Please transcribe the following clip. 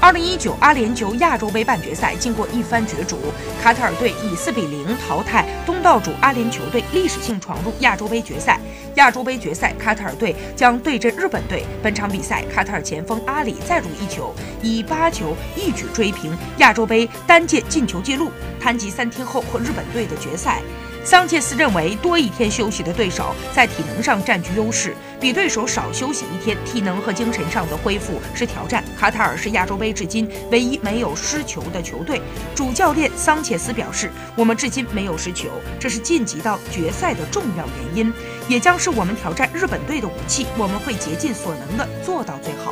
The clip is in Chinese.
二零一九阿联酋亚洲杯半决赛经过一番角逐，卡塔尔队以四比零淘汰东道主阿联酋队，历史性闯入亚洲杯决赛。亚洲杯决赛，卡塔尔队将对阵日本队。本场比赛，卡塔尔前锋阿里再入一球，以八球一举追平亚洲杯单届进球纪录。谈及三天后和日本队的决赛。桑切斯认为，多一天休息的对手在体能上占据优势，比对手少休息一天，体能和精神上的恢复是挑战。卡塔尔是亚洲杯至今唯一没有失球的球队。主教练桑切斯表示：“我们至今没有失球，这是晋级到决赛的重要原因，也将是我们挑战日本队的武器。我们会竭尽所能的做到最好。”